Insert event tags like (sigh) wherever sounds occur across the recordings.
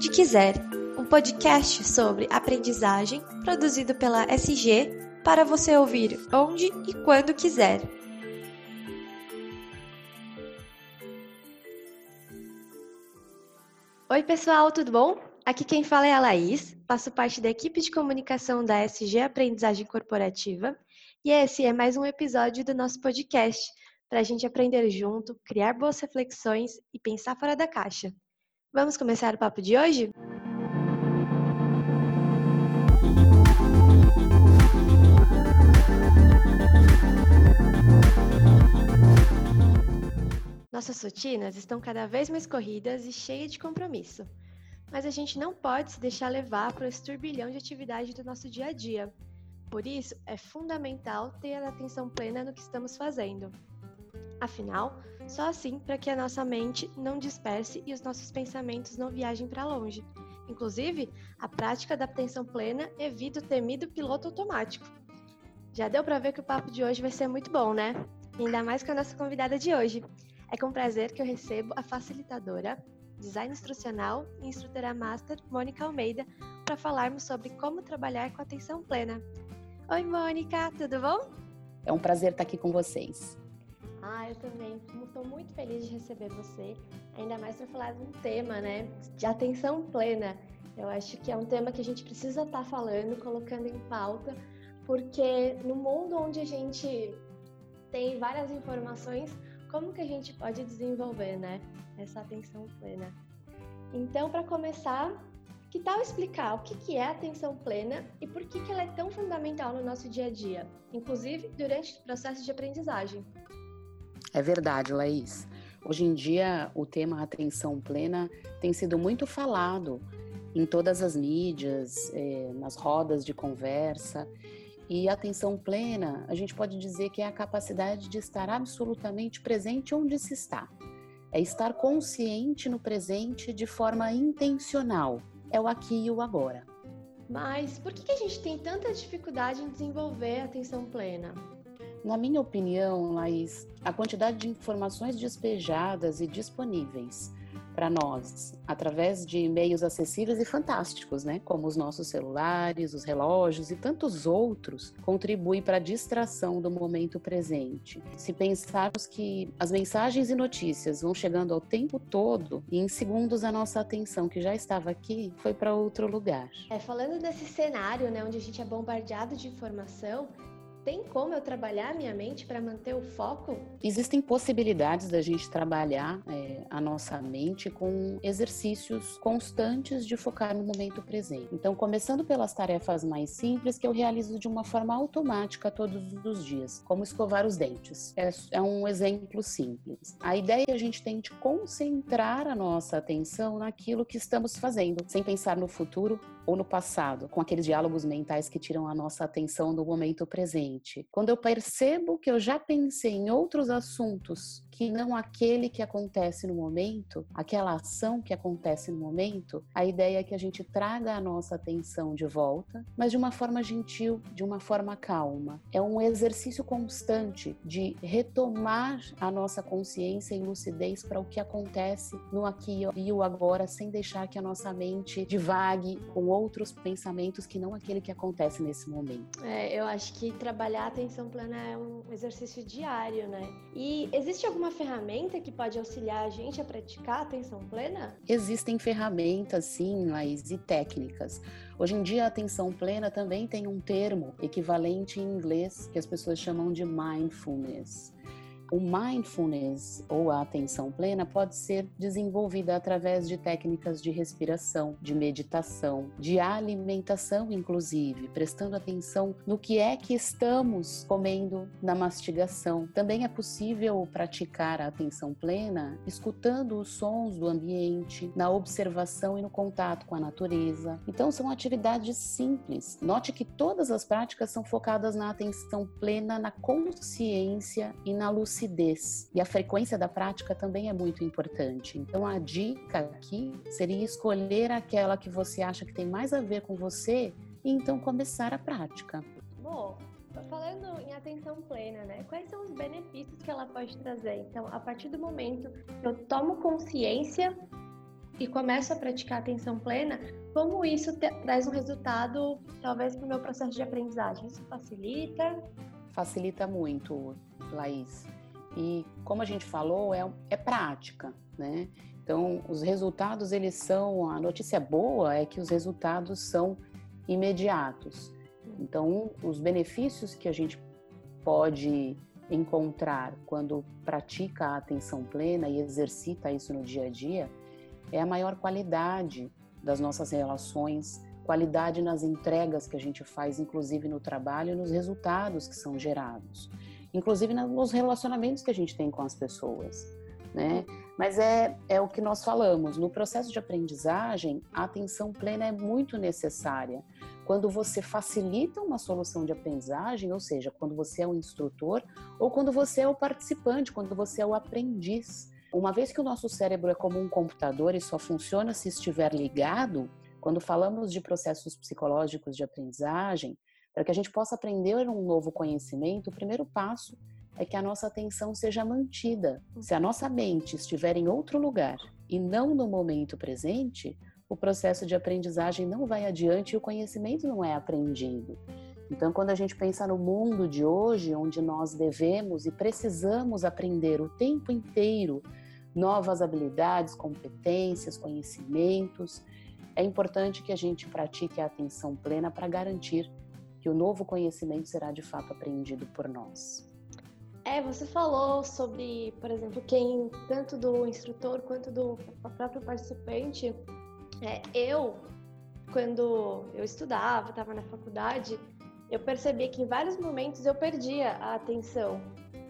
Onde Quiser, um podcast sobre aprendizagem produzido pela SG para você ouvir onde e quando quiser. Oi, pessoal, tudo bom? Aqui quem fala é a Laís, faço parte da equipe de comunicação da SG Aprendizagem Corporativa e esse é mais um episódio do nosso podcast para a gente aprender junto, criar boas reflexões e pensar fora da caixa. Vamos começar o papo de hoje? Nossas rotinas estão cada vez mais corridas e cheias de compromisso. Mas a gente não pode se deixar levar por esse turbilhão de atividade do nosso dia a dia. Por isso, é fundamental ter a atenção plena no que estamos fazendo. Afinal, só assim para que a nossa mente não disperse e os nossos pensamentos não viajem para longe. Inclusive, a prática da atenção plena evita o temido piloto automático. Já deu para ver que o papo de hoje vai ser muito bom, né? Ainda mais com a nossa convidada de hoje. É com prazer que eu recebo a facilitadora, design instrucional e instrutora master Mônica Almeida para falarmos sobre como trabalhar com atenção plena. Oi, Mônica, tudo bom? É um prazer estar aqui com vocês. Ah, eu também estou muito feliz de receber você, ainda mais para falar de um tema, né, de atenção plena. Eu acho que é um tema que a gente precisa estar tá falando, colocando em pauta, porque no mundo onde a gente tem várias informações, como que a gente pode desenvolver, né, essa atenção plena? Então, para começar, que tal explicar o que, que é atenção plena e por que, que ela é tão fundamental no nosso dia a dia, inclusive durante o processo de aprendizagem? É verdade, Laís. Hoje em dia, o tema atenção plena tem sido muito falado em todas as mídias, é, nas rodas de conversa. E atenção plena, a gente pode dizer que é a capacidade de estar absolutamente presente onde se está. É estar consciente no presente de forma intencional. É o aqui e o agora. Mas por que a gente tem tanta dificuldade em desenvolver atenção plena? Na minha opinião, Laís, a quantidade de informações despejadas e disponíveis para nós através de meios acessíveis e fantásticos, né, como os nossos celulares, os relógios e tantos outros, contribui para a distração do momento presente. Se pensarmos que as mensagens e notícias vão chegando ao tempo todo e em segundos a nossa atenção que já estava aqui foi para outro lugar. É, falando desse cenário, né, onde a gente é bombardeado de informação, tem como eu trabalhar minha mente para manter o foco? Existem possibilidades da gente trabalhar é, a nossa mente com exercícios constantes de focar no momento presente. Então, começando pelas tarefas mais simples que eu realizo de uma forma automática todos os dias, como escovar os dentes. É, é um exemplo simples. A ideia é a gente tente concentrar a nossa atenção naquilo que estamos fazendo, sem pensar no futuro ou no passado, com aqueles diálogos mentais que tiram a nossa atenção do momento presente. Quando eu percebo que eu já pensei em outros assuntos que não aquele que acontece no momento, aquela ação que acontece no momento, a ideia é que a gente traga a nossa atenção de volta, mas de uma forma gentil, de uma forma calma. É um exercício constante de retomar a nossa consciência e lucidez para o que acontece no aqui e o agora, sem deixar que a nossa mente divague com outros pensamentos que não aquele que acontece nesse momento. É, eu acho que trabalhar a atenção plena é um exercício diário, né? E existe alguma ferramenta que pode auxiliar a gente a praticar a atenção plena? Existem ferramentas, sim, Laís, e técnicas. Hoje em dia, a atenção plena também tem um termo equivalente em inglês que as pessoas chamam de mindfulness. O mindfulness ou a atenção plena pode ser desenvolvida através de técnicas de respiração, de meditação, de alimentação, inclusive, prestando atenção no que é que estamos comendo na mastigação. Também é possível praticar a atenção plena escutando os sons do ambiente, na observação e no contato com a natureza. Então, são atividades simples. Note que todas as práticas são focadas na atenção plena, na consciência e na lucidez lucidez. E a frequência da prática também é muito importante. Então, a dica aqui seria escolher aquela que você acha que tem mais a ver com você e então começar a prática. Bom, falando em atenção plena, né? Quais são os benefícios que ela pode trazer? Então, a partir do momento que eu tomo consciência e começo a praticar atenção plena, como isso te, traz um resultado, talvez, para o meu processo de aprendizagem? Isso facilita? Facilita muito, Laís. E como a gente falou, é, é prática, né? Então, os resultados, eles são. A notícia boa é que os resultados são imediatos. Então, os benefícios que a gente pode encontrar quando pratica a atenção plena e exercita isso no dia a dia é a maior qualidade das nossas relações, qualidade nas entregas que a gente faz, inclusive no trabalho, e nos resultados que são gerados, inclusive nos relacionamentos que a gente tem com as pessoas, né? Mas é, é o que nós falamos, no processo de aprendizagem, a atenção plena é muito necessária. Quando você facilita uma solução de aprendizagem, ou seja, quando você é o instrutor ou quando você é o participante, quando você é o aprendiz. Uma vez que o nosso cérebro é como um computador e só funciona se estiver ligado, quando falamos de processos psicológicos de aprendizagem, para que a gente possa aprender um novo conhecimento, o primeiro passo é que a nossa atenção seja mantida. Se a nossa mente estiver em outro lugar e não no momento presente, o processo de aprendizagem não vai adiante e o conhecimento não é aprendido. Então, quando a gente pensa no mundo de hoje, onde nós devemos e precisamos aprender o tempo inteiro novas habilidades, competências, conhecimentos, é importante que a gente pratique a atenção plena para garantir que o novo conhecimento será de fato aprendido por nós. É, você falou sobre, por exemplo, quem tanto do instrutor quanto do próprio participante. É, eu, quando eu estudava, estava na faculdade, eu percebi que em vários momentos eu perdia a atenção.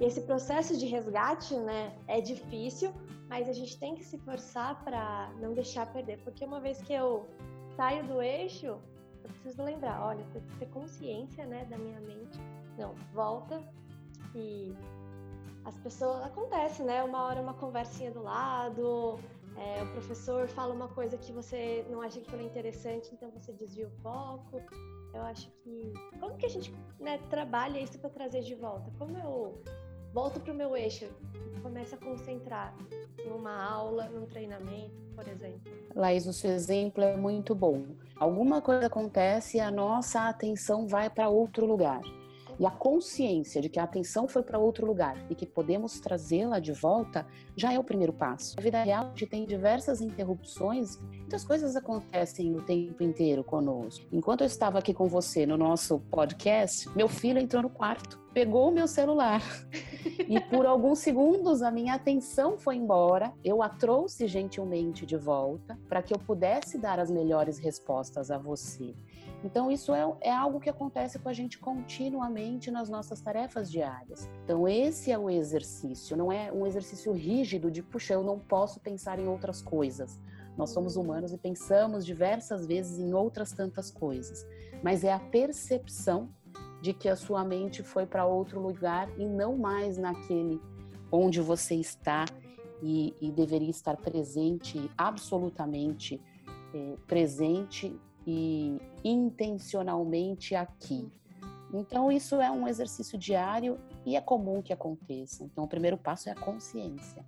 E esse processo de resgate, né, é difícil, mas a gente tem que se forçar para não deixar perder, porque uma vez que eu saio do eixo, eu preciso lembrar, olha, eu preciso ter consciência, né, da minha mente. Não, volta e as pessoas acontece, né? Uma hora uma conversinha do lado, é, o professor fala uma coisa que você não acha que foi interessante, então você desvia o foco. Eu acho que. Como que a gente né, trabalha isso para trazer de volta? Como eu volto para o meu eixo começo a concentrar numa aula, num treinamento, por exemplo? Laís, o seu exemplo é muito bom. Alguma coisa acontece e a nossa atenção vai para outro lugar. E a consciência de que a atenção foi para outro lugar e que podemos trazê-la de volta já é o primeiro passo. Na vida real, a gente tem diversas interrupções, muitas coisas acontecem o tempo inteiro conosco. Enquanto eu estava aqui com você no nosso podcast, meu filho entrou no quarto, pegou o meu celular (laughs) e por alguns segundos a minha atenção foi embora. Eu a trouxe gentilmente de volta para que eu pudesse dar as melhores respostas a você. Então, isso é, é algo que acontece com a gente continuamente nas nossas tarefas diárias. Então, esse é o exercício, não é um exercício rígido de, puxa, eu não posso pensar em outras coisas. Nós somos humanos e pensamos diversas vezes em outras tantas coisas, mas é a percepção de que a sua mente foi para outro lugar e não mais naquele onde você está e, e deveria estar presente, absolutamente é, presente e intencionalmente aqui. Então, isso é um exercício diário e é comum que aconteça. Então, o primeiro passo é a consciência.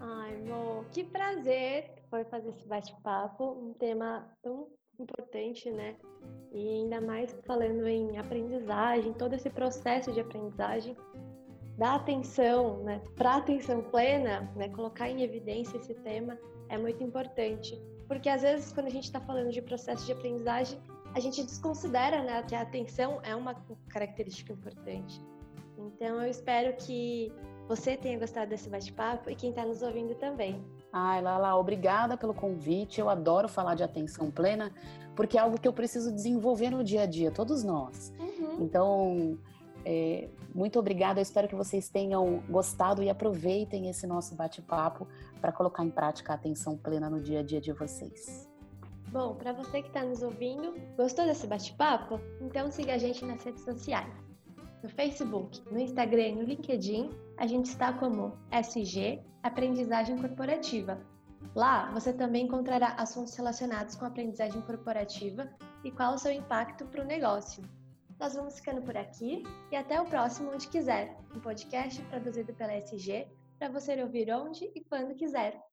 Ai, amor, que prazer foi fazer esse bate-papo, um tema tão importante, né? E ainda mais falando em aprendizagem, todo esse processo de aprendizagem, dar atenção, né, para atenção plena, né, colocar em evidência esse tema é muito importante. Porque às vezes, quando a gente está falando de processo de aprendizagem, a gente desconsidera né, que a atenção é uma característica importante. Então, eu espero que você tenha gostado desse bate-papo e quem está nos ouvindo também. Ai, Lala, obrigada pelo convite. Eu adoro falar de atenção plena, porque é algo que eu preciso desenvolver no dia a dia, todos nós. Uhum. Então, é, muito obrigada. Eu espero que vocês tenham gostado e aproveitem esse nosso bate-papo para colocar em prática a atenção plena no dia a dia de vocês. Bom, para você que está nos ouvindo, gostou desse bate-papo? Então siga a gente nas redes sociais. No Facebook, no Instagram e no LinkedIn, a gente está como SG Aprendizagem Corporativa. Lá você também encontrará assuntos relacionados com aprendizagem corporativa e qual o seu impacto para o negócio. Nós vamos ficando por aqui e até o próximo Onde Quiser, um podcast produzido pela SG para você ouvir onde e quando quiser.